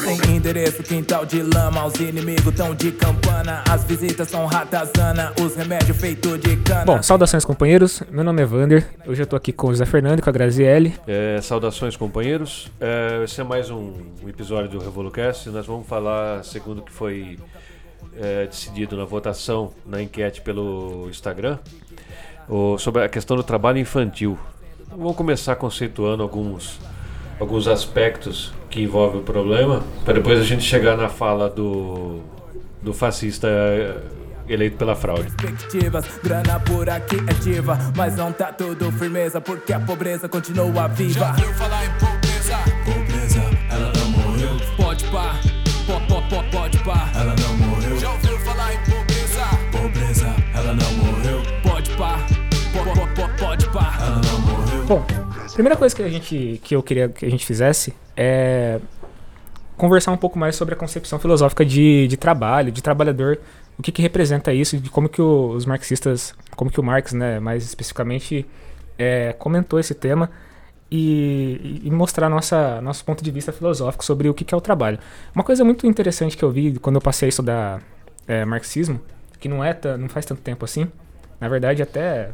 Sem endereço, quintal de lama. Os inimigos tão de campana. As visitas são ratazana. Os remédios feitos de cana. Bom, saudações companheiros. Meu nome é Vander. Hoje eu tô aqui com o José Fernando e com a Graziele. É, saudações companheiros. É, esse é mais um episódio do Revolucast. Nós vamos falar, segundo o que foi é, decidido na votação, na enquete pelo Instagram, o, sobre a questão do trabalho infantil. Vamos começar conceituando alguns, alguns aspectos que envolvem o problema, para depois a gente chegar na fala do, do fascista é, eleito pela fraude. Perspectivas, grana por aqui é diva. Mas não tá tudo firmeza, porque a pobreza continua viva. Já ouviu falar em pobreza? Pobreza, ela não morreu, Pode pá, po, po, po, pode pá. ela não morreu. Já ouviu falar em pobreza? Pobreza, ela não morreu, Pode pá, po, po, po, pode pá. ela não morreu. Bom, primeira coisa que a gente que eu queria que a gente fizesse é conversar um pouco mais sobre a concepção filosófica de, de trabalho, de trabalhador, o que, que representa isso, de como que os marxistas, como que o Marx, né, mais especificamente, é, comentou esse tema e, e mostrar nossa, nosso ponto de vista filosófico sobre o que, que é o trabalho. Uma coisa muito interessante que eu vi quando eu passei a estudar é, marxismo, que não é não faz tanto tempo assim, na verdade até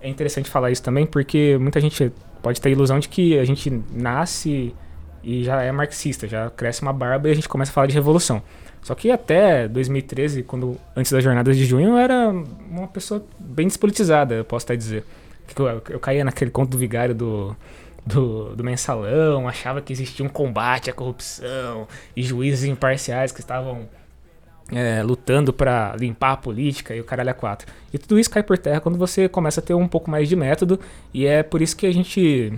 é interessante falar isso também, porque muita gente pode ter a ilusão de que a gente nasce e já é marxista, já cresce uma barba e a gente começa a falar de revolução. Só que até 2013, quando antes das jornadas de junho, eu era uma pessoa bem despolitizada, eu posso até dizer. Eu, eu caía naquele conto do vigário do, do, do mensalão, achava que existia um combate à corrupção e juízes imparciais que estavam é, lutando pra limpar a política e o caralho a quatro. E tudo isso cai por terra quando você começa a ter um pouco mais de método, e é por isso que a gente,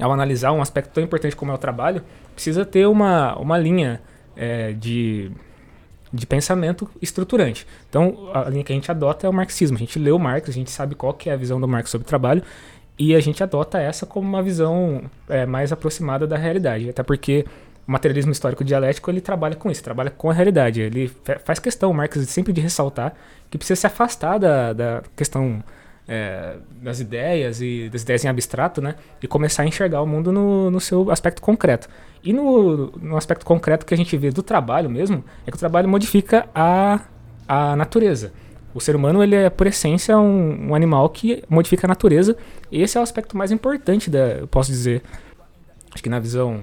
ao analisar um aspecto tão importante como é o trabalho, precisa ter uma, uma linha é, de, de pensamento estruturante. Então, a linha que a gente adota é o marxismo. A gente lê o Marx, a gente sabe qual que é a visão do Marx sobre o trabalho, e a gente adota essa como uma visão é, mais aproximada da realidade. Até porque o materialismo histórico dialético ele trabalha com isso, trabalha com a realidade. Ele fa- faz questão, Marx, sempre de ressaltar que precisa se afastar da, da questão é, das ideias e das ideias em abstrato, né? E começar a enxergar o mundo no, no seu aspecto concreto. E no, no aspecto concreto que a gente vê do trabalho mesmo, é que o trabalho modifica a, a natureza. O ser humano, ele é, por essência, um, um animal que modifica a natureza. E esse é o aspecto mais importante, da, eu posso dizer, acho que na visão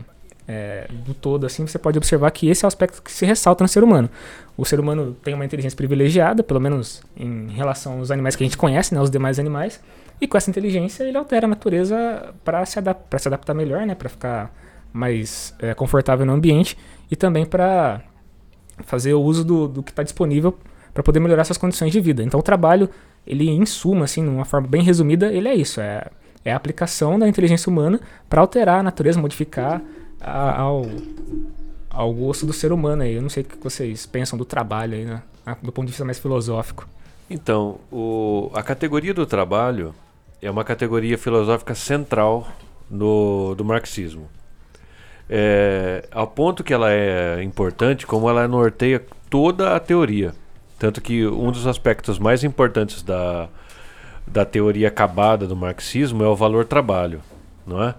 é, do todo, assim, você pode observar que esse é o aspecto que se ressalta no ser humano. O ser humano tem uma inteligência privilegiada, pelo menos em relação aos animais que a gente conhece, né, os demais animais, e com essa inteligência ele altera a natureza para se, adap se adaptar melhor, né, para ficar mais é, confortável no ambiente e também para fazer o uso do, do que está disponível para poder melhorar suas condições de vida. Então o trabalho, ele em suma, assim, numa forma bem resumida, ele é isso, é, é a aplicação da inteligência humana para alterar a natureza, modificar a- ao, ao gosto do ser humano aí. Eu não sei o que vocês pensam do trabalho aí, né? Ah, Do ponto de vista mais filosófico. Então, o- a categoria do trabalho é uma categoria filosófica central no, do marxismo. É, ao ponto que ela é importante, como ela norteia toda a teoria. Tanto que um dos aspectos mais importantes da, da teoria acabada do marxismo é o valor trabalho, não é?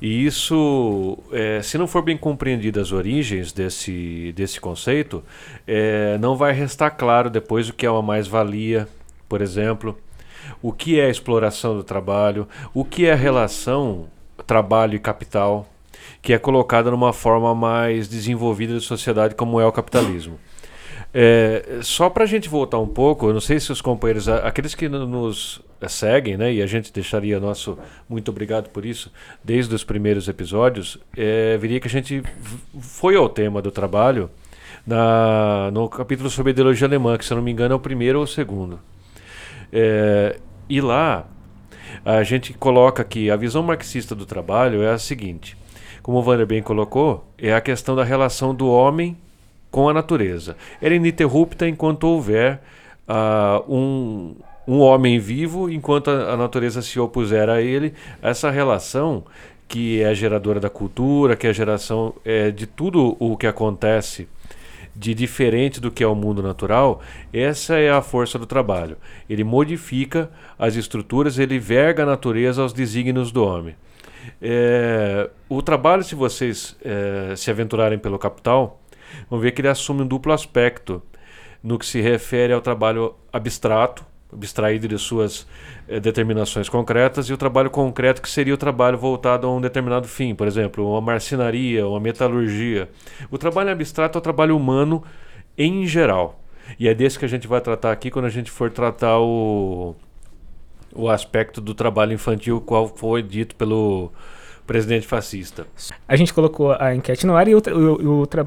E isso, é, se não for bem compreendido as origens desse, desse conceito, é, não vai restar claro depois o que é uma mais-valia, por exemplo, o que é a exploração do trabalho, o que é a relação trabalho e capital, que é colocada numa forma mais desenvolvida de sociedade como é o capitalismo. É, só para a gente voltar um pouco, eu não sei se os companheiros, aqueles que no- nos seguem, né, e a gente deixaria nosso muito obrigado por isso, desde os primeiros episódios, é, veria que a gente foi ao tema do trabalho na, no capítulo sobre ideologia alemã, que se não me engano é o primeiro ou o segundo. É, e lá a gente coloca que a visão marxista do trabalho é a seguinte: como o Wander bem colocou, é a questão da relação do homem com a natureza. Ela é ininterrupta enquanto houver ah, um, um homem vivo, enquanto a, natureza se opuser a ele. Essa relação que é geradora da cultura, que é a geração é, de tudo o que acontece de diferente do que é o mundo natural, essa é a força do trabalho. Ele modifica as estruturas, ele verga a natureza aos desígnios do homem. É, o trabalho, se vocês é, se aventurarem pelo capital, vão ver que ele assume um duplo aspecto no que se refere ao trabalho abstrato, abstraído de suas eh, determinações concretas, e o trabalho concreto, que seria o trabalho voltado a um determinado fim, por exemplo, uma marcenaria, uma metalurgia. O trabalho abstrato é o trabalho humano em geral. E é desse que a gente vai tratar aqui quando a gente for tratar o, o aspecto do trabalho infantil, qual foi dito pelo presidente fascista. A gente colocou a enquete no ar e o, o- o tra-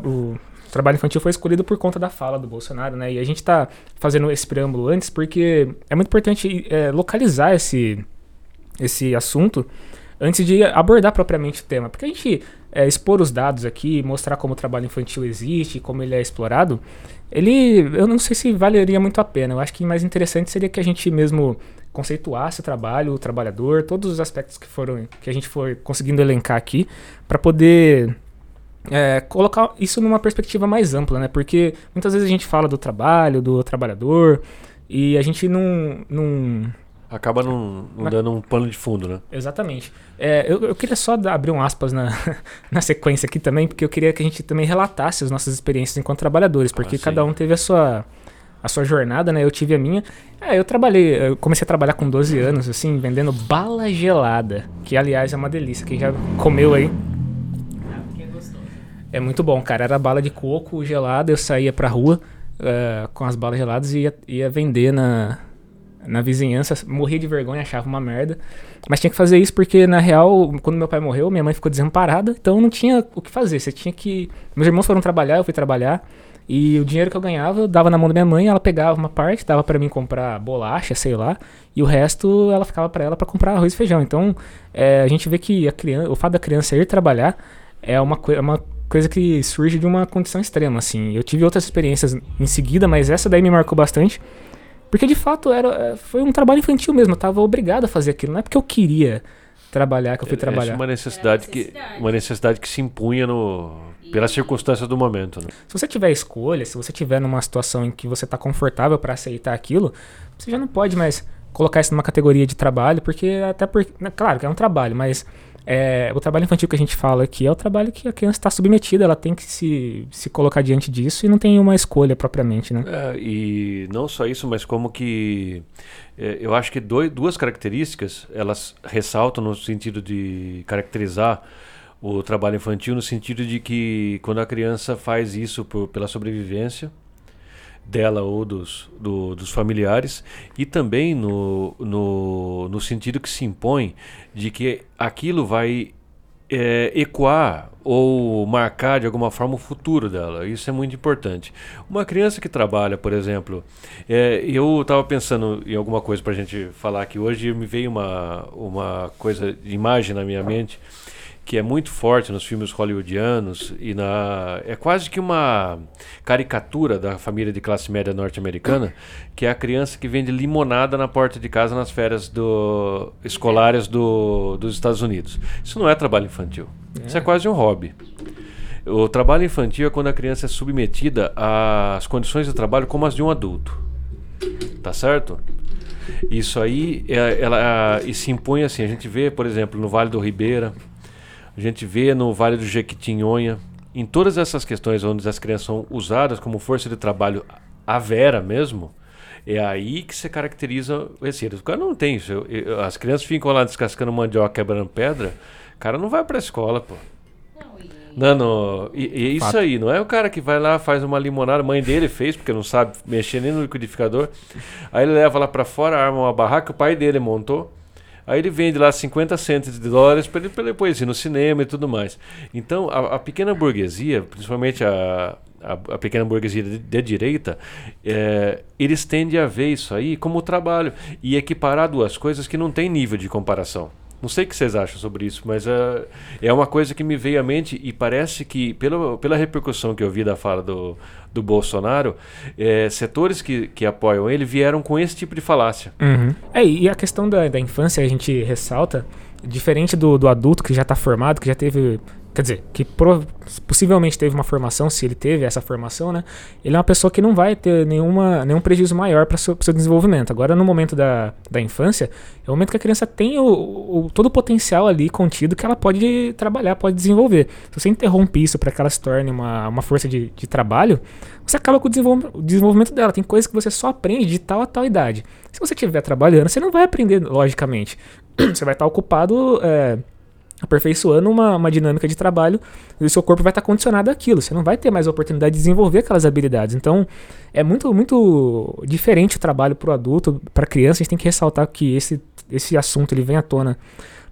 o trabalho infantil foi escolhido por conta da fala do Bolsonaro, né? E a gente está fazendo esse preâmbulo antes porque é muito importante é, localizar esse, esse assunto antes de abordar propriamente o tema. Porque a gente é, expor os dados aqui, mostrar como o trabalho infantil existe, como ele é explorado, ele, eu não sei se valeria muito a pena. Eu acho que mais interessante seria que a gente mesmo conceituasse o trabalho, o trabalhador, todos os aspectos que foram que a gente for conseguindo elencar aqui, para poder é, colocar isso numa perspectiva mais ampla, né? Porque muitas vezes a gente fala do trabalho, do trabalhador, e a gente não. não Acaba não, não Mas- dando um pano de fundo, né? exatamente. É, eu, eu queria só dar- abrir um aspas na, na sequência aqui também, porque eu queria que a gente também relatasse as nossas experiências enquanto trabalhadores, porque sim. cada um teve a sua, a sua jornada, né? Eu tive a minha. É, eu trabalhei, eu comecei a trabalhar com 12 anos, assim, vendendo bala gelada, que aliás é uma delícia. Quem já comeu aí. É muito bom, cara. Era bala de coco gelada, eu saía pra rua eh, com as balas geladas e ia, ia vender na, na vizinhança. Morria de vergonha, achava uma merda. Mas tinha que fazer isso porque, na real, quando meu pai morreu, minha mãe ficou desamparada, então não tinha o que fazer. Você tinha que. Meus irmãos foram trabalhar, eu fui trabalhar. E o dinheiro que eu ganhava, eu dava na mão da minha mãe, ela pegava uma parte, dava pra mim comprar bolacha, sei lá, e o resto ela ficava pra ela pra comprar arroz e feijão. Então, é, a gente vê que a criança, o fato da criança ir trabalhar é uma, é uma coisa que surge de uma condição extrema, assim. Eu tive outras experiências em seguida, mas essa daí me marcou bastante. Porque de fato era, é, foi um trabalho infantil mesmo, eu tava obrigado a fazer aquilo. Não é porque eu queria trabalhar que eu fui é trabalhar. uma necessidade, que, necessidade. uma necessidade que se impunha no, pelas circunstâncias do momento, né? Se você tiver escolha, se você tiver numa situação em que você tá confortável para aceitar aquilo, você já não pode mais colocar isso numa categoria de trabalho, porque até porque, né, claro que é um trabalho, mas é, o trabalho infantil que a gente fala aqui é o trabalho que a criança está submetida, ela tem que se, se colocar diante disso e não tem uma escolha propriamente, né? É, e não só isso, mas como que é, eu acho que doi- duas características elas ressaltam no sentido de caracterizar o trabalho infantil no sentido de que quando a criança faz isso por- pela sobrevivência dela ou dos, do- dos familiares e também no, no, no sentido que se impõe de que aquilo vai é, ecoar ou marcar de alguma forma o futuro dela. Isso é muito importante. Uma criança que trabalha, por exemplo, é, eu estava pensando em alguma coisa para a gente falar aqui hoje e me veio uma, uma coisa de imagem na minha mente que é muito forte nos filmes hollywoodianos e na é quase que uma caricatura da família de classe média norte-americana, que é a criança que vende limonada na porta de casa nas férias do escolares do, dos Estados Unidos. Isso não é trabalho infantil. Isso é quase um hobby. O trabalho infantil é quando a criança é submetida às condições de trabalho como as de um adulto. Tá certo? Isso aí é, ela, e se impõe assim. A gente vê, por exemplo, no Vale do Ribeira, a gente vê no Vale do Jequitinhonha, em todas essas questões onde as crianças são usadas como força de trabalho à vera mesmo, é aí que se caracteriza esse. O cara não tem isso. Eu- eu- As crianças ficam lá descascando mandioca, quebrando pedra. O cara não vai pra escola, pô. Não, Não. E, e é isso Fato. aí, não é o cara que vai lá, faz uma limonada, a mãe dele fez, porque não sabe mexer nem no liquidificador. Aí ele leva lá pra fora, arma uma barraca, o pai dele montou. Aí ele vende lá 50 centos de dólares para ele, pra ele depois ir no cinema e tudo mais. Então, a, a pequena burguesia, principalmente a, a, a pequena burguesia de, direita, é, eles tendem a ver isso aí como trabalho e equiparar duas coisas que não tem nível de comparação. Não sei o que vocês acham sobre isso, mas é, é uma coisa que me veio à mente e parece que, pela, pela repercussão que eu vi da fala do, do Bolsonaro, é, setores que, que apoiam ele vieram com esse tipo de falácia. É, e a questão da, da infância a gente ressalta, diferente do, do adulto que já está formado, que já teve quer dizer, que possivelmente teve uma formação, se ele teve essa formação, né? Ele é uma pessoa que não vai ter nenhuma, nenhum prejuízo maior para o seu, seu desenvolvimento. Agora, no momento da, da infância, é o momento que a criança tem o, o- todo o potencial ali contido que ela pode trabalhar, pode desenvolver. Se você interrompe isso para que ela se torne uma, uma força de, de trabalho, você acaba com o, desenvolv- o desenvolvimento dela. Tem coisas que você só aprende de tal a tal idade. Se você estiver trabalhando, você não vai aprender logicamente. Você vai estar ocupado. é, aperfeiçoando uma, uma dinâmica de trabalho e o seu corpo vai estar condicionado àquilo. Você não vai ter mais a oportunidade de desenvolver aquelas habilidades. Então, é muito, muito diferente o trabalho para o adulto, para a criança. A gente tem que ressaltar que esse, esse assunto ele vem à tona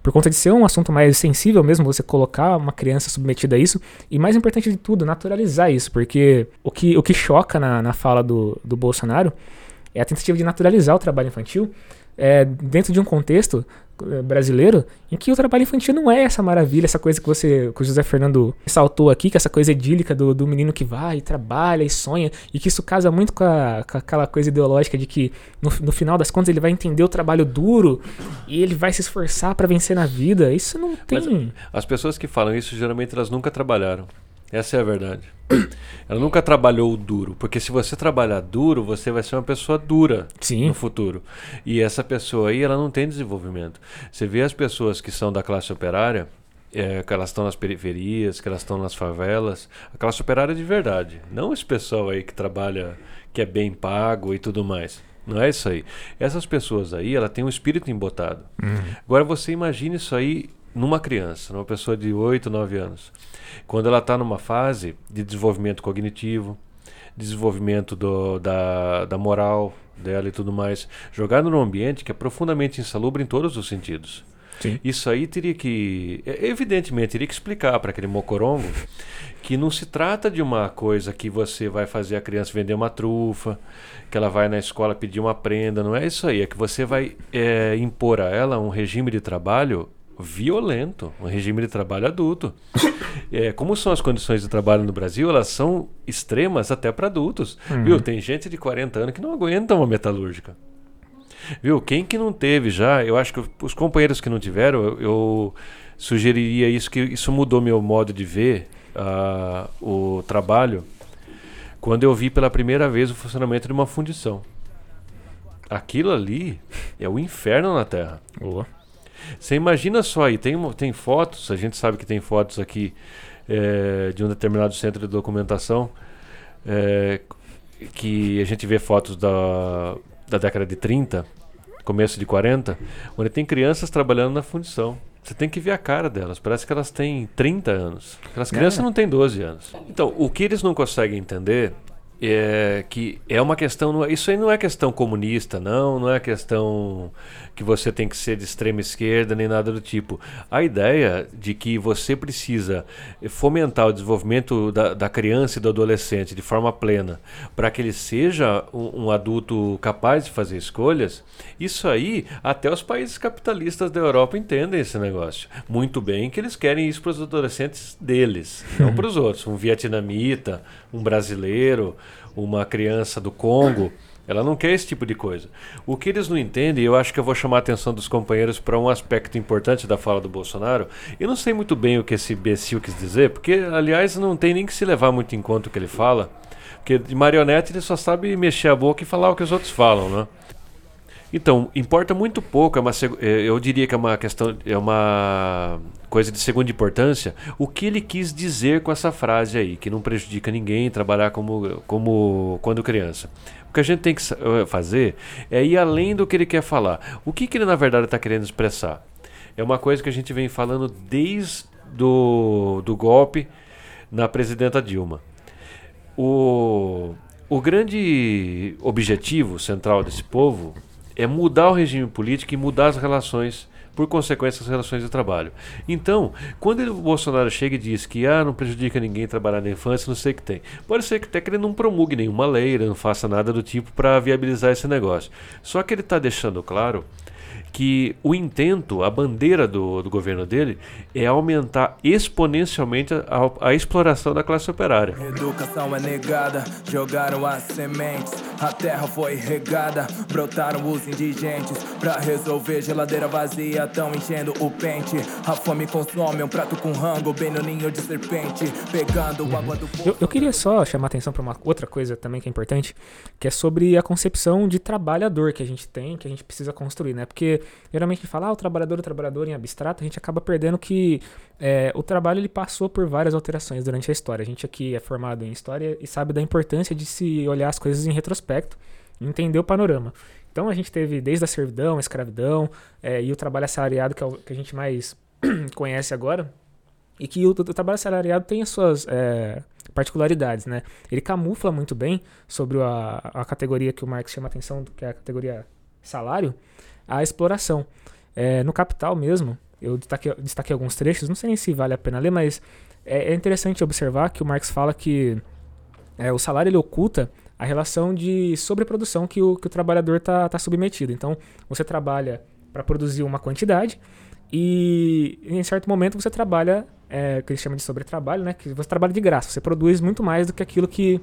por conta de ser um assunto mais sensível mesmo, você colocar uma criança submetida a isso. E mais importante de tudo, naturalizar isso. Porque o que, o que choca na, na fala do, do Bolsonaro é a tentativa de naturalizar o trabalho infantil é, dentro de um contexto eh, brasileiro em que o trabalho infantil não é essa maravilha, essa coisa que você, que o José Fernando ressaltou aqui, que é essa coisa idílica do, do menino que vai e trabalha e sonha, e que isso casa muito com, a- com aquela coisa ideológica de que no, no final das contas ele vai entender o trabalho duro e ele vai se esforçar para vencer na vida. Isso não tem. As pessoas que falam isso, geralmente elas nunca trabalharam. Essa é a verdade. Ela nunca trabalhou duro, porque se você trabalhar duro, você vai ser uma pessoa dura Sim. no futuro. E essa pessoa aí, ela não tem desenvolvimento. Você vê as pessoas que são da classe operária, é, que elas estão nas periferias, que elas estão nas favelas, a classe operária de verdade. Não esse pessoal aí que trabalha, que é bem pago e tudo mais. Não é isso aí. Essas pessoas aí, ela tem um espírito embotado. Agora você imagine isso aí numa criança, numa pessoa de 8, 9 anos. Quando ela está numa fase de desenvolvimento cognitivo, desenvolvimento do, da, da moral dela e tudo mais, jogado num ambiente que é profundamente insalubre em todos os sentidos. Sim. Isso aí teria que, é, evidentemente, teria que explicar para aquele mocorongo que não se trata de uma coisa que você vai fazer a criança vender uma trufa, que ela vai na escola pedir uma prenda, não é isso aí, é que você vai é, impor a ela um regime de trabalho violento, um regime de trabalho adulto. É, como são as condições de trabalho no Brasil, elas são extremas até para adultos. Viu? Tem gente de 40 anos que não aguenta uma metalúrgica. Viu? Quem que não teve já, eu acho que os companheiros que não tiveram, eu, eu sugeriria isso, que isso mudou meu modo de ver ah, o trabalho quando eu vi pela primeira vez o funcionamento de uma fundição. Aquilo ali é o inferno na Terra. Boa. Você imagina só aí, tem, tem fotos, a gente sabe que tem fotos aqui eh, de um determinado centro de documentação, eh, que a gente vê fotos da, da década de 30, começo de 40, onde tem crianças trabalhando na fundição. Você tem que ver a cara delas, parece que elas têm 30 anos. Aquelas crianças É. não têm 12 anos. Então, o que eles não conseguem entender é que é uma questão. é- Isso aí não é questão comunista, não, não é questão que você tem que ser de extrema esquerda nem nada do tipo. A ideia de que você precisa fomentar o desenvolvimento da, da criança e do adolescente de forma plena para que ele seja um, um adulto capaz de fazer escolhas, isso aí até os países capitalistas da Europa entendem esse negócio. Muito bem que eles querem isso para os adolescentes deles, não para os outros. Um vietnamita, um brasileiro, uma criança do Congo. Ela não quer esse tipo de coisa. O que eles não entendem, e eu acho que eu vou chamar a atenção dos companheiros para um aspecto importante da fala do Bolsonaro. Eu não sei muito bem o que esse imbecil quis dizer, porque, aliás, não tem nem que se levar muito em conta o que ele fala. Porque de marionete ele só sabe mexer a boca e falar o que os outros falam, né? Então, importa muito pouco, é uma, eh, eu diria que é uma questão, é uma coisa de segunda importância, o que ele quis dizer com essa frase aí, que não prejudica ninguém trabalhar como, como quando criança. O que a gente tem que eh, fazer é ir além do que ele quer falar. O que, que ele na verdade está querendo expressar? É uma coisa que a gente vem falando desde do, do golpe na presidenta Dilma. O, o grande objetivo central desse povo é mudar o regime político e mudar as relações, por consequência, as relações de trabalho. Então, quando o Bolsonaro chega e diz que ah, não prejudica ninguém trabalhar na infância, não sei o que tem. Pode ser que até que ele não promulgue nenhuma lei, não faça nada do tipo para viabilizar esse negócio. Só que ele está deixando claro que o intento, a bandeira do, do governo dele é aumentar exponencialmente a, a exploração da classe operária. Educação é negada, jogaram as sementes, a terra foi regada, brotaram os indigentes. Pra resolver geladeira vazia, tão enchendo o pente. A fome consome um prato com rango, bem no ninho de serpente, pegando água do Eu, eu queria só chamar a atenção para uma outra coisa também que é importante, que é sobre a concepção de trabalhador que a gente tem, que a gente precisa construir, né? Porque geralmente a gente fala, ah, o trabalhador, o trabalhador em abstrato, a gente acaba perdendo que é, o trabalho ele passou por várias alterações durante a história. A gente aqui é formado em história e sabe da importância de se olhar as coisas em retrospecto entender o panorama. Então a gente teve desde a servidão, a escravidão é, e o trabalho assalariado, que é o que a gente mais conhece agora, e que o, o trabalho assalariado tem as suas é, particularidades, né? Ele camufla muito bem sobre a, a categoria que o Marx chama atenção, que é a categoria salário, a exploração. É, no Capital mesmo, eu destaquei, destaquei alguns trechos, não sei nem se vale a pena ler, mas é, é interessante observar que o Marx fala que é, o salário ele oculta a relação de sobreprodução que o, que o trabalhador está tá submetido. Então, você trabalha para produzir uma quantidade e em certo momento você trabalha, é, que eles chamam de sobretrabalho, né? Que você trabalha de graça, você produz muito mais do que aquilo que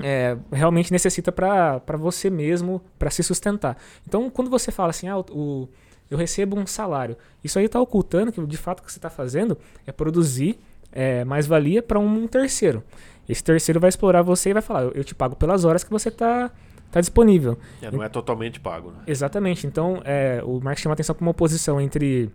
é, realmente necessita para você mesmo, para se sustentar. Então, quando você fala assim, ah, o, eu recebo um salário, isso aí está ocultando que de fato o que você está fazendo é produzir é, mais-valia para um terceiro. Esse terceiro vai explorar você e vai falar, eu, eu te pago pelas horas que você está tá disponível. É, não é totalmente pago, né? Exatamente. Então, é, o Marx chama atenção para uma oposição entre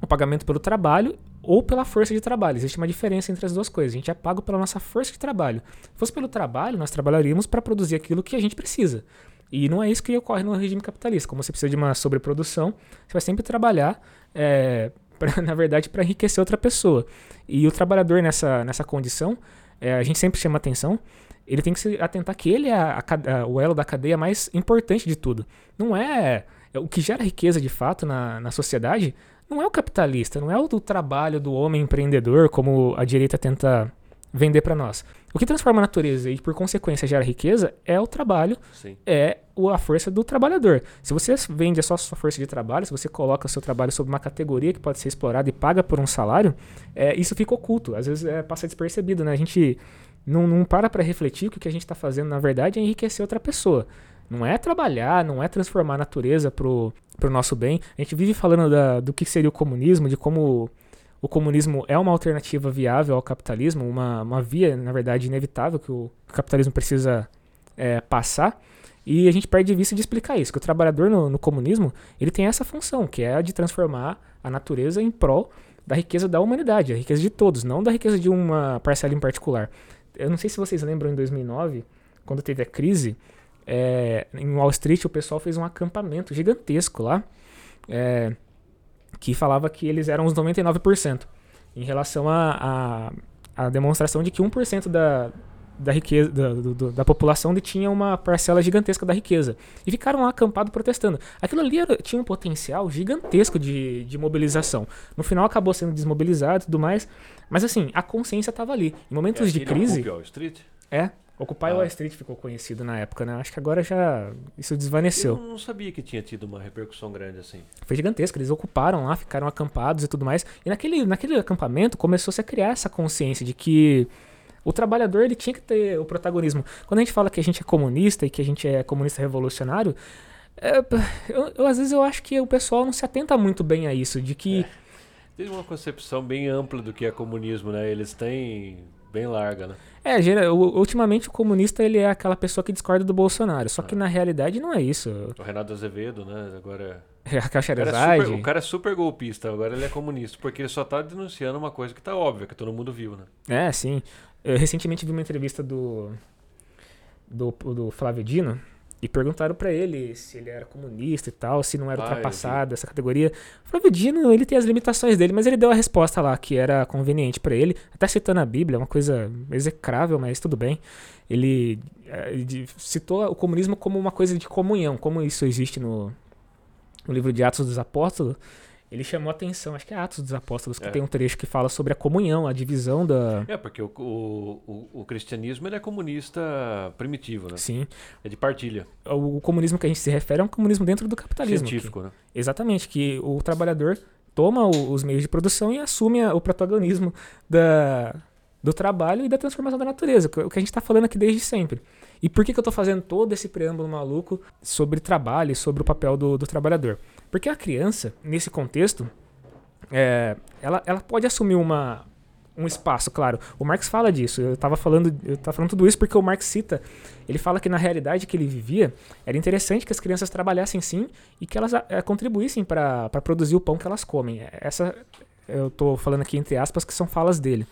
o pagamento pelo trabalho ou pela força de trabalho. Existe uma diferença entre as duas coisas. A gente é pago pela nossa força de trabalho. Se fosse pelo trabalho, nós trabalharíamos para produzir aquilo que a gente precisa. E não é isso que ocorre no regime capitalista. Como você precisa de uma sobreprodução, você vai sempre trabalhar, é, pra- na verdade, para enriquecer outra pessoa. E o trabalhador nessa, nessa condição, é, a gente sempre chama atenção, ele tem que se atentar que ele é a- a o elo da cadeia mais importante de tudo. Não é. é O que gera riqueza de fato na, na sociedade não é o capitalista, não é o do trabalho do homem empreendedor, como a direita tenta vender para nós. O que transforma a natureza e, por consequência, gera riqueza é o trabalho Sim. é a força do trabalhador. Se você vende só a sua força de trabalho, se você coloca o seu trabalho sob uma categoria que pode ser explorada e paga por um salário, é, isso fica oculto. Às vezes é, passa despercebido, né? A gente não, não para para refletir que o que a gente está fazendo, na verdade, é enriquecer outra pessoa. Não é trabalhar, não é transformar a natureza pro, pro nosso bem. A gente vive falando da- do que seria o comunismo, de como o comunismo é uma alternativa viável ao capitalismo, uma, uma via, na verdade, inevitável que o capitalismo precisa é, passar. E a gente perde de vista de explicar isso, que o trabalhador no, no comunismo, ele tem essa função, que é a de transformar a natureza em prol da riqueza da humanidade, a riqueza de todos, não da riqueza de uma parcela em particular. Eu não sei se vocês lembram em 2009, quando teve a crise, é, em Wall Street o pessoal fez um acampamento gigantesco lá, é, que falava que eles eram os 99%, em relação à a, a, demonstração de que 1% da, da riqueza da, do- da população detinha uma parcela gigantesca da riqueza. E ficaram lá acampados protestando. Aquilo ali era- tinha um potencial gigantesco de, de mobilização. No final acabou sendo desmobilizado e tudo mais. Mas assim, a consciência estava ali. Em momentos de aqui na crise. Wall Street? É. Occupy Ah. Wall Street ficou conhecido na época, né? Acho que agora já. Isso Eu desvaneceu. não sabia que tinha tido uma repercussão grande assim. Foi gigantesco. Eles ocuparam lá, ficaram acampados e tudo mais. E naquele, naquele acampamento começou-se a criar essa consciência de que o trabalhador ele tinha que ter o protagonismo. Quando a gente fala que a gente é comunista e que a gente é comunista revolucionário, é, eu, eu, às vezes eu acho que o pessoal não se atenta muito bem a isso, de que Tem uma concepção bem ampla do que é comunismo, né? Eles têm bem larga, né? É, gera- ultimamente o comunista ele é aquela pessoa que discorda do Bolsonaro. Só que na realidade não é isso. O Renato Azevedo, né? Agora. É a O cara, é super, o cara é super golpista, agora ele é comunista, porque ele só tá denunciando uma coisa que tá óbvia, que todo mundo viu, né? É, sim. Eu recentemente vi uma entrevista do do, do Flávio Dino e perguntaram pra ele se ele era comunista e tal, se não era Ah, ultrapassado essa categoria. O Flávio Dino, ele tem as limitações dele, mas ele deu a resposta lá que era conveniente pra ele, até citando a Bíblia, uma coisa execrável, mas tudo bem. Ele eh, de- citou o comunismo como uma coisa de comunhão, como isso existe no, no livro de Atos dos Apóstolos. Ele chamou a atenção, acho que é Atos dos Apóstolos, que É. tem um trecho que fala sobre a comunhão, a divisão da. É, porque o, o, o, o cristianismo ele é comunista primitivo, né? Sim. É de partilha. O, o comunismo que a gente se refere é um comunismo dentro do capitalismo. Científico, né? que- exatamente, que o trabalhador toma os meios de produção e assume a- o protagonismo da, do trabalho e da transformação da natureza, é o que a gente está falando aqui desde sempre. E por que, que eu estou fazendo todo esse preâmbulo maluco sobre trabalho e sobre o papel do, do trabalhador? Porque a criança, nesse contexto, é, ela, ela pode assumir uma, um espaço, claro. O Marx fala disso. Eu estava falando, eu falando tudo isso porque o Marx cita. Ele fala que na realidade que ele vivia, era interessante que as crianças trabalhassem sim e que elas eh, contribuíssem para produzir o pão que elas comem. Essa eu estou falando aqui entre aspas que são falas dele.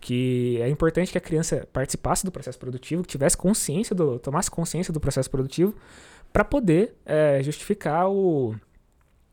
Que é importante que a criança participasse do processo produtivo, que tivesse consciência do, tomasse consciência do processo produtivo, para poder eh, justificar o,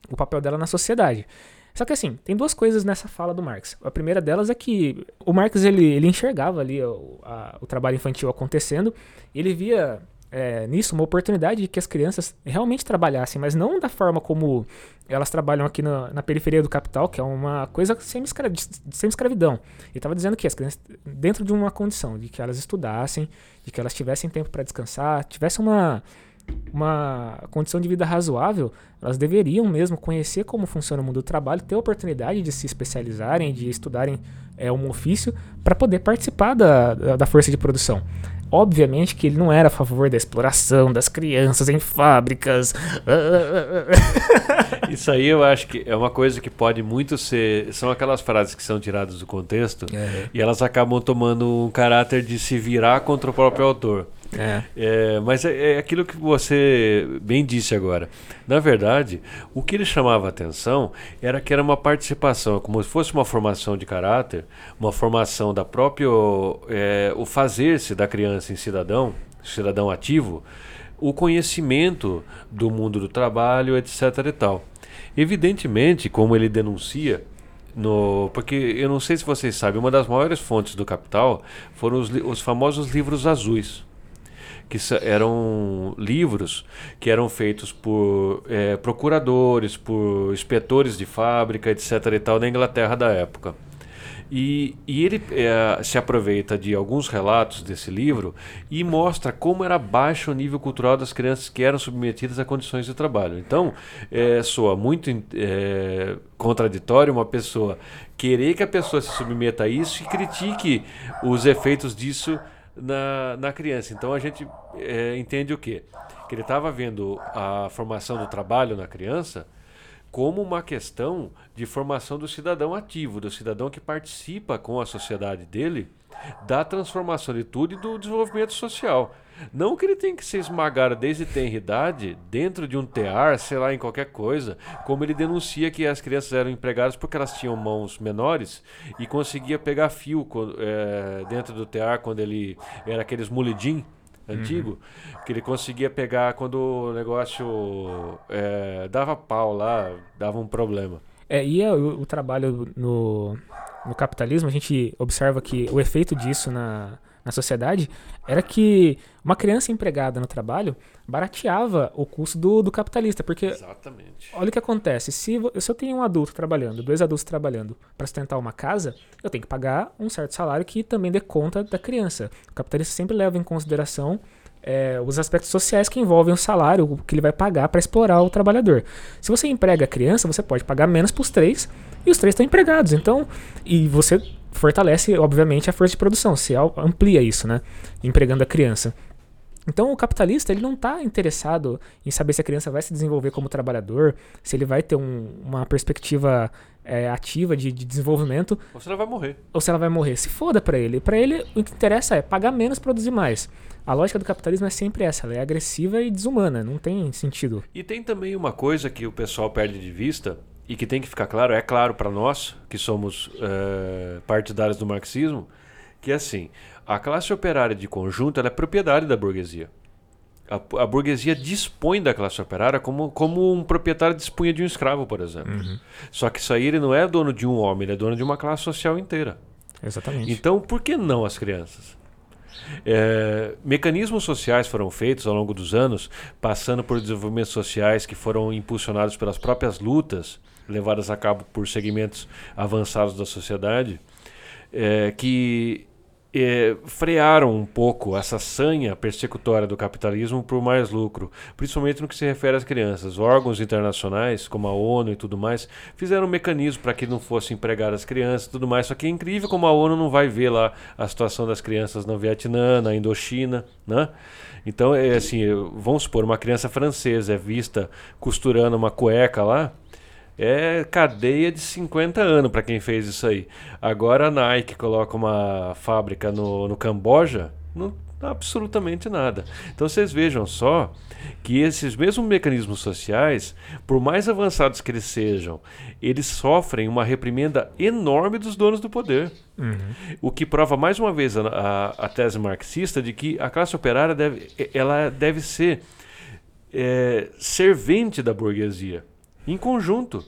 o papel dela na sociedade. Só que assim, tem duas coisas nessa fala do Marx. A primeira delas é que o Marx ele, ele enxergava ali o, a- o trabalho infantil acontecendo, ele via é, nisso uma oportunidade de que as crianças realmente trabalhassem, mas não da forma como elas trabalham aqui na, na periferia do capital, que é uma coisa de semi-escravidão. Ele estava dizendo que as crianças, dentro de uma condição de que elas estudassem, de que elas tivessem tempo para descansar, tivessem uma, uma condição de vida razoável, elas deveriam mesmo conhecer como funciona o mundo do trabalho, ter a oportunidade de se especializarem, de estudarem é, um ofício, para poder participar da, da força de produção. Obviamente que ele não era a favor da exploração das crianças em fábricas. Isso aí eu acho que é uma coisa que pode muito ser. São aquelas frases que são tiradas do contexto e elas acabam tomando um caráter de se virar contra o próprio autor. É. É, mas é, é aquilo que você bem disse agora. Na verdade, o que ele chamava a atenção era que era uma participação, como se fosse uma formação de caráter, uma formação da própria. é, o fazer-se da criança em cidadão, cidadão ativo, o conhecimento do mundo do trabalho, etc. e tal. Evidentemente, como ele denuncia, no, porque eu não sei se vocês sabem, uma das maiores fontes do Capital foram os, os famosos livros azuis que eram livros que eram feitos por eh, procuradores, por inspetores de fábrica, etc. e tal, na Inglaterra da época. E, e ele eh, se aproveita de alguns relatos desse livro e mostra como era baixo o nível cultural das crianças que eram submetidas a condições de trabalho. Então, eh, soa muito eh, contraditório uma pessoa querer que a pessoa se submeta a isso e critique os efeitos disso na, na criança. Então a gente eh, entende o quê? Que ele estava vendo a formação do trabalho na criança como uma questão de formação do cidadão ativo, do cidadão que participa com a sociedade dele da transformação de tudo e do desenvolvimento social. Não que ele tem que ser esmagado desde tenra idade dentro de um tear, sei lá, em qualquer coisa, como ele denuncia que as crianças eram empregadas porque elas tinham mãos menores e conseguia pegar fio eh, dentro do tear quando ele era aqueles mulidim antigo, que ele conseguia pegar quando o negócio eh, dava pau lá, dava um problema. É, e é o, o trabalho no, no capitalismo, a gente observa que o efeito disso na, na sociedade era que uma criança empregada no trabalho barateava o custo do, do capitalista, porque Exatamente. olha o que acontece, se, se eu tenho um adulto trabalhando, dois adultos trabalhando para sustentar uma casa, eu tenho que pagar um certo salário que também dê conta da criança. O capitalista sempre leva em consideração é, os aspectos sociais que envolvem o salário, o que ele vai pagar para explorar o trabalhador. Se você emprega a criança, você pode pagar menos para os três e os três estão empregados. Então, e você fortalece, obviamente, a força de produção. Al- amplia isso, né? Empregando a criança. Então, o capitalista ele não está interessado em saber se a criança vai se desenvolver como trabalhador, se ele vai ter um- uma perspectiva é, ativa de, de desenvolvimento Ou você vai morrer. ou se ela vai morrer. Se foda pra ele. Pra ele, o que interessa é pagar menos, produzir mais. A lógica do capitalismo é sempre essa, ela é agressiva e desumana, não tem sentido. E tem também uma coisa que o pessoal perde de vista e que tem que ficar claro, é claro para nós, que somos eh, partidários do marxismo, que é assim, a classe operária de conjunto é propriedade da burguesia. A, a burguesia dispõe da classe operária como, como um proprietário dispunha de um escravo, por exemplo. Só que isso aí ele não é dono de um homem, ele é dono de uma classe social inteira. Exatamente. Então, por que não as crianças? É, mecanismos sociais foram feitos ao longo dos anos, passando por desenvolvimentos sociais que foram impulsionados pelas próprias lutas levadas a cabo por segmentos avançados da sociedade, é, que é, frearam um pouco essa sanha persecutória do capitalismo por mais lucro, principalmente no que se refere às crianças. Órgãos internacionais, como a ONU e tudo mais, fizeram um mecanismo para que não fossem empregar as crianças e tudo mais. Só que é incrível como a ONU não vai ver lá a situação das crianças no Vietnã, na Indochina, né? Então, é assim, vamos supor, uma criança francesa é vista costurando uma cueca lá, é cadeia de 50 anos para quem fez isso aí. Agora a Nike coloca uma fábrica no, no Camboja, não absolutamente nada. Então vocês vejam só que esses mesmos mecanismos sociais, por mais avançados que eles sejam, eles sofrem uma reprimenda enorme dos donos do poder. O que prova mais uma vez a, a- a tese marxista de que a classe operária deve, ela deve ser é, servente da burguesia, em conjunto.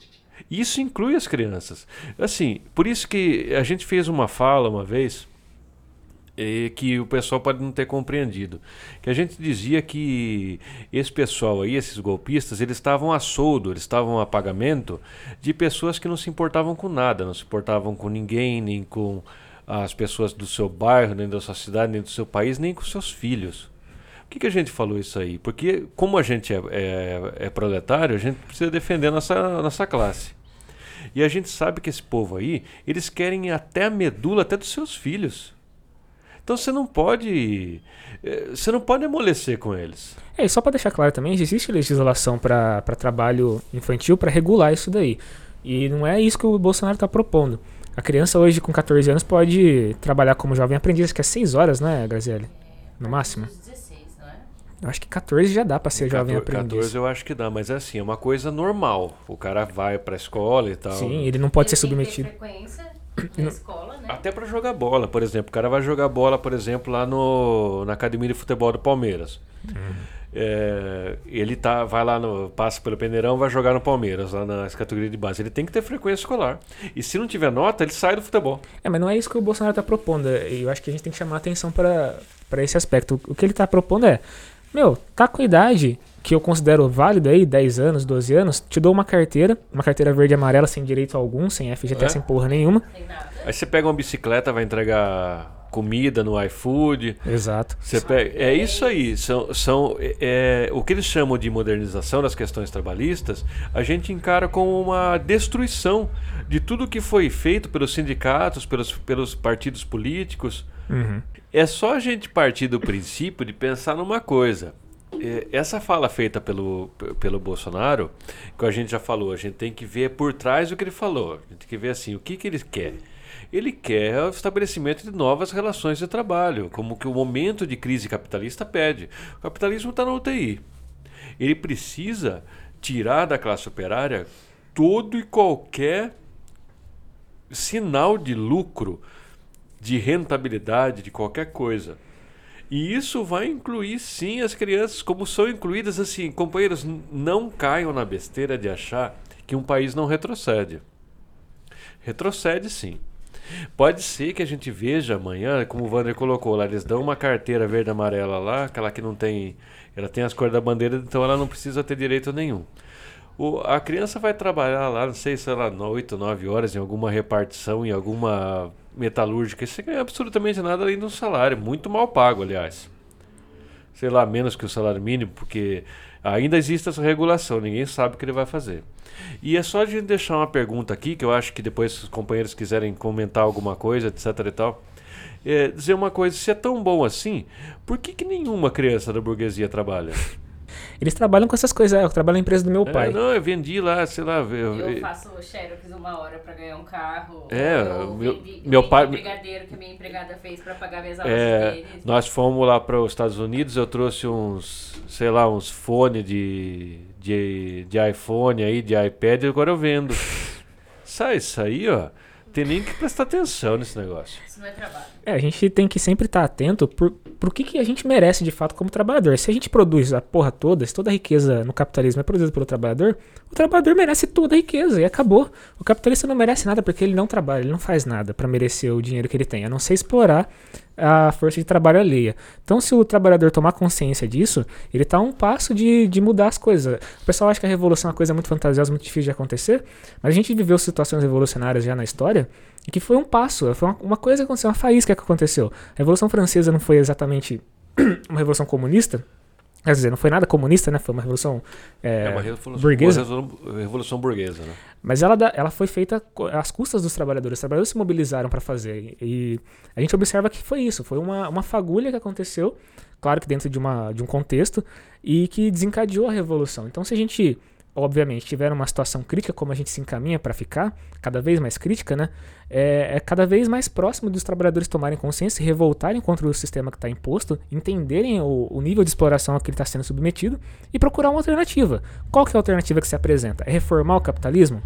Isso inclui as crianças. Assim, por isso que a gente fez uma fala uma vez eh, que o pessoal pode não ter compreendido. Que a gente dizia que esse pessoal aí, esses golpistas, eles estavam a soldo, eles estavam a pagamento de pessoas que não se importavam com nada, não se importavam com ninguém, nem com as pessoas do seu bairro, nem da sua cidade, nem do seu país, nem com seus filhos. Que, que a gente falou isso aí? Porque, como a gente é, é- é proletário, a gente precisa defender nossa, nossa classe. E a gente sabe que esse povo aí, eles querem até a medula até dos seus filhos. Então você não pode. eh, Você não pode amolecer com eles. É, e só pra deixar claro também, existe legislação pra trabalho infantil pra regular isso daí. E não é isso que o Bolsonaro tá propondo. A criança hoje com 14 anos pode trabalhar como jovem aprendiz, que é 6 horas, né, Graziele? No máximo. Dos 16, não é? Eu acho que 14 já dá pra ser jovem 14, aprendiz. 14 eu acho que dá, mas é assim, é uma coisa normal. O cara vai pra escola e tal. Sim, ele não pode Ele ser tem que ter submetido. frequência na escola, né? Até pra jogar bola, por exemplo. O cara vai jogar bola, por exemplo, lá no, na academia de futebol do Palmeiras. É, ele tá, vai lá no. passa pelo Peneirão, vai jogar no Palmeiras, lá nas categorias de base. Ele tem que ter frequência escolar. E se não tiver nota, ele sai do futebol. É, mas não é isso que o Bolsonaro tá propondo. E eu acho que a gente tem que chamar atenção pra esse aspecto. O que ele tá propondo é: Meu, tá com idade que eu considero válida aí, 10 anos, 12 anos, te dou uma carteira, uma carteira verde e amarela sem direito algum, sem FGTS, É? sem porra nenhuma. Aí você pega uma bicicleta, vai entregar comida no iFood. Exato. Você pega, é isso aí. São, são, é, é, o que eles chamam de modernização das questões trabalhistas, a gente encara como uma destruição de tudo que foi feito pelos sindicatos, pelos, pelos partidos políticos. Uhum. É só a gente partir do princípio de pensar numa coisa. É, Essa fala feita pelo, pelo Bolsonaro, que a gente já falou, a gente tem que ver por trás do que ele falou. A gente tem que ver assim, o que, que ele quer. Ele quer o estabelecimento de novas relações de trabalho, como que o momento de crise capitalista pede. O capitalismo está na UTI. Ele precisa tirar da classe operária todo e qualquer sinal de lucro, de rentabilidade, de qualquer coisa. E isso vai incluir sim as crianças, como são incluídas assim. Companheiros, não caiam na besteira de achar que um país não retrocede. Retrocede sim. Pode ser que a gente veja amanhã, como o Wander colocou lá, eles dão uma carteira verde amarela lá, aquela que não tem. Ela tem as cores da bandeira, então ela não precisa ter direito nenhum. O, a criança vai trabalhar lá, não sei se ela 8, 9 horas em alguma repartição, em alguma metalúrgica, você ganha absolutamente nada além de um salário, muito mal pago, aliás. Sei lá, menos que o salário mínimo, porque ainda existe essa regulação, ninguém sabe o que ele vai fazer. E é só gente deixar uma pergunta aqui, que eu acho que depois se os companheiros quiserem comentar alguma coisa, etc e tal. É, dizer uma coisa, se é tão bom assim, por que, que nenhuma criança da burguesia trabalha? Eles trabalham com essas coisas. Eu trabalho na empresa do meu É, pai. não, eu vendi lá, sei lá. Eu, Eu faço xerox uma hora pra ganhar um carro. É, meu- vendi- meu vendi pai- brigadeiro que a minha empregada fez pra pagar minhas aulas É, de tênis. nós fomos lá para os Estados Unidos, eu trouxe uns, sei lá, uns fones de, de, de iPhone aí, de iPad, e agora eu vendo. Sai isso aí, ó. Tem nem que prestar atenção nesse negócio. Isso não é trabalho. É, a gente tem que sempre estar atento por, por que, que a gente merece de fato como trabalhador. Se a gente produz a porra toda, se toda a riqueza no capitalismo é produzida pelo trabalhador, o trabalhador merece toda a riqueza e acabou. O capitalista não merece nada porque ele não trabalha, ele não faz nada pra merecer o dinheiro que ele tem, a não ser explorar a força de trabalho alheia. Então, se o trabalhador tomar consciência disso, ele está a um passo de, de mudar as coisas. O pessoal acha que a revolução é uma coisa muito fantasiosa, muito difícil de acontecer, mas a gente viveu situações revolucionárias já na história e que foi um passo, foi uma, uma coisa que aconteceu, uma faísca que aconteceu. A Revolução Francesa não foi exatamente uma revolução comunista, quer dizer, não foi nada comunista, né? Foi uma revolução é, É, uma revolução burguesa. uma revolução burguesa, né? Mas ela, ela foi feita às custas dos trabalhadores. Os trabalhadores se mobilizaram para fazer. E a gente observa que foi isso. Foi uma, uma fagulha que aconteceu, claro que dentro de, uma, de um contexto, e que desencadeou a revolução. Então, se a gente, obviamente, tiver uma situação crítica, como a gente se encaminha para ficar, cada vez mais crítica, né? É, é cada vez mais próximo dos trabalhadores tomarem consciência, revoltarem contra o sistema que está imposto, entenderem o, o nível de exploração a que ele está sendo submetido e procurar uma alternativa. Qual que é a alternativa que se apresenta? É reformar o capitalismo?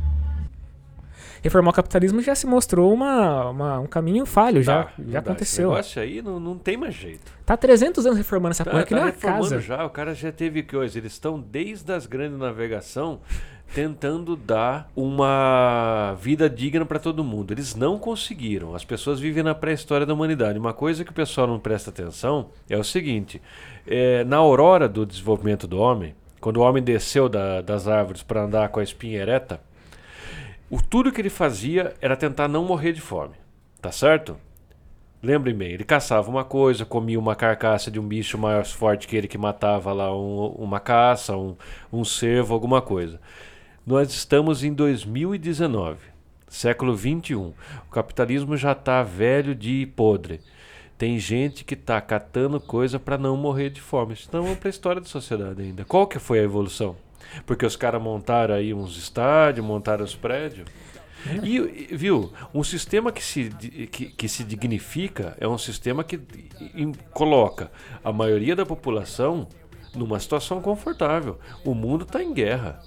Reformar o capitalismo já se mostrou uma, uma- um caminho falho, já, Tá, já dá. aconteceu. Esse negócio aí não, não tem mais jeito. Tá 300 anos reformando essa Tá, porra aqui tá não é casa. já, o cara já teve coisa. Eles estão desde as grandes navegação tentando dar uma vida digna para todo mundo. Eles não conseguiram. As pessoas vivem na pré-história da humanidade. Uma coisa que o pessoal não presta atenção é o seguinte: é, na aurora do desenvolvimento do homem, quando o homem desceu da- das árvores para andar com a espinha ereta, o tudo que ele fazia era tentar não morrer de fome. Tá certo? Lembrem bem, ele caçava uma coisa, comia uma carcaça de um bicho mais forte que ele que matava lá um- uma caça, um, um cervo, alguma coisa. Nós estamos em 2019, século 21. O capitalismo já está velho de podre. Tem gente que está catando coisa para não morrer de fome. Estamos para a história da sociedade ainda. Qual que foi a evolução? Porque os caras montaram aí uns estádios, montaram os prédios. E, viu, um sistema que se, que, que se dignifica é um sistema que em- coloca a maioria da população numa situação confortável. O mundo está em guerra.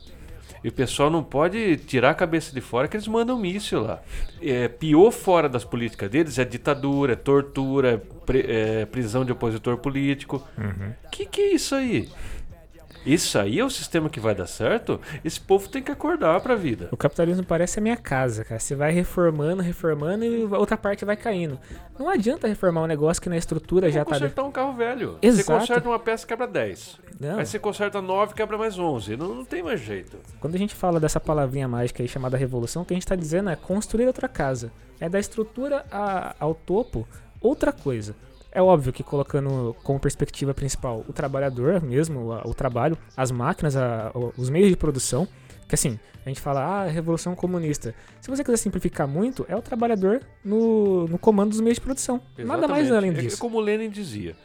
E o pessoal não pode tirar a cabeça de fora que eles mandam míssil lá. É, pior fora das políticas deles é ditadura, é tortura, é é prisão de opositor político. Que que é isso aí? Isso aí é o sistema que vai dar certo? Esse povo tem que acordar pra vida. O capitalismo parece a minha casa, cara. Você vai reformando, reformando e outra parte vai caindo. Não adianta reformar um negócio que na estrutura já Como tá. consertar um carro velho. Exato. Você conserta uma peça quebra 10. Não. Aí você conserta 9 quebra mais 11. Não, não tem mais jeito. Quando a gente fala dessa palavrinha mágica aí chamada revolução, o que a gente está dizendo é construir outra casa. É da estrutura a- ao topo outra coisa. É óbvio que colocando como perspectiva principal o trabalhador mesmo, a- o trabalho, as máquinas, a- o- os meios de produção. Que assim, a gente fala, ah, revolução comunista. Se você quiser simplificar muito, é o trabalhador no, no comando dos meios de produção. Nada mais Exatamente. além É disso. como o Lenin dizia.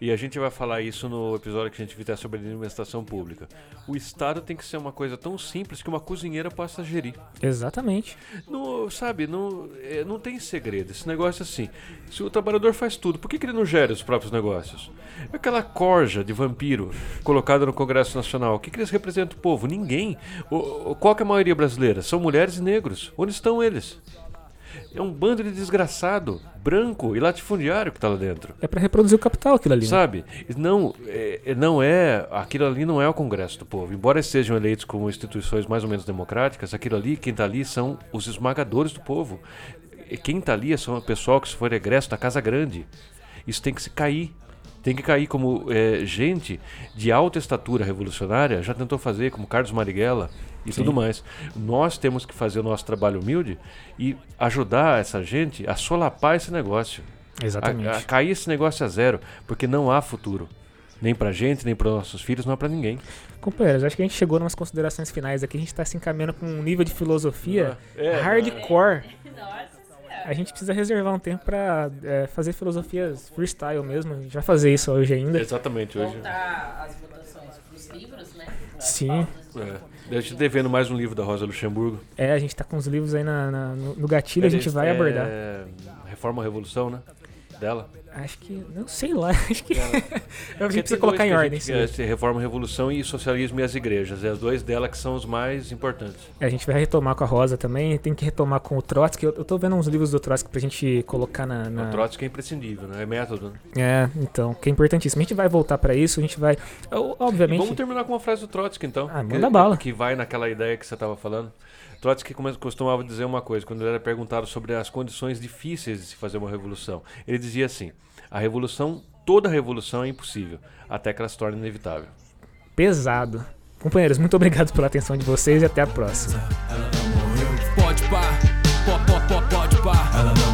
E a gente vai falar isso no episódio que a gente fizer sobre a administração pública. O Estado tem que ser uma coisa tão simples que uma cozinheira possa gerir. Exatamente. Não, sabe, não, é, não tem segredo. Esse negócio é assim. Se o trabalhador faz tudo, por que, que ele não gera os próprios negócios? Aquela corja de vampiro colocada no Congresso Nacional, o que, que eles representam o povo? Ninguém. O, qual que é a maioria brasileira? São mulheres e negros. Onde estão eles? É um bando de desgraçado, branco e latifundiário que está lá dentro. É para reproduzir o capital aquilo ali. né? Sabe? Não é, é- não é. Aquilo ali não é o Congresso do Povo. Embora sejam eleitos como instituições mais ou menos democráticas, aquilo ali, quem está ali são os esmagadores do povo. Quem está ali são o pessoal que se for egresso da Casa Grande. Isso tem que se cair. Tem que cair como é, gente de alta estatura revolucionária já tentou fazer, como Carlos Marighella e tudo mais. Nós temos que fazer o nosso trabalho humilde e ajudar essa gente a solapar esse negócio. Exatamente. A, a cair esse negócio a zero, porque não há futuro. Nem pra gente, nem para nossos filhos, não há pra ninguém. Companheiros, acho que a gente chegou nas considerações finais aqui. A gente tá se encaminhando com um nível de filosofia É, hardcore. Nossa senhora. A gente precisa reservar um tempo pra é, fazer filosofias freestyle mesmo. A gente vai fazer isso hoje ainda. Exatamente, hoje. Voltar as votações pros livros, né? Sim. É. Eu te devendo mais um livro da Rosa Luxemburgo. É, a gente tá com os livros aí na- na- no, no gatilho, a gente vai É, abordar. Reforma Revolução, né? Dela. Acho que. Não sei lá. Acho que. a Porque gente precisa colocar em que ordem. gente esse Reforma Revolução e Socialismo e as Igrejas. É as dois dela que são os mais importantes. É, a gente vai retomar com a Rosa também. Tem que retomar com o Trotsky. Eu, eu tô vendo uns livros do Trotsky pra gente colocar na. na- O Trotsky é imprescindível, né? É método. Né? É, então, que é importantíssimo. A gente vai voltar pra isso, a gente vai. eu- Obviamente. Vamos terminar com uma frase do Trotsky, então. Ah, que, manda bala. Que vai naquela ideia que você estava falando. Trotsky costumava dizer uma coisa, quando ele era perguntado sobre as condições difíceis de se fazer uma revolução. Ele dizia assim: A revolução, toda revolução é impossível, até que ela se torne inevitável. Pesado. Companheiros, muito obrigado pela atenção de vocês e até a próxima. Pode pá, po- po- po- pode pá.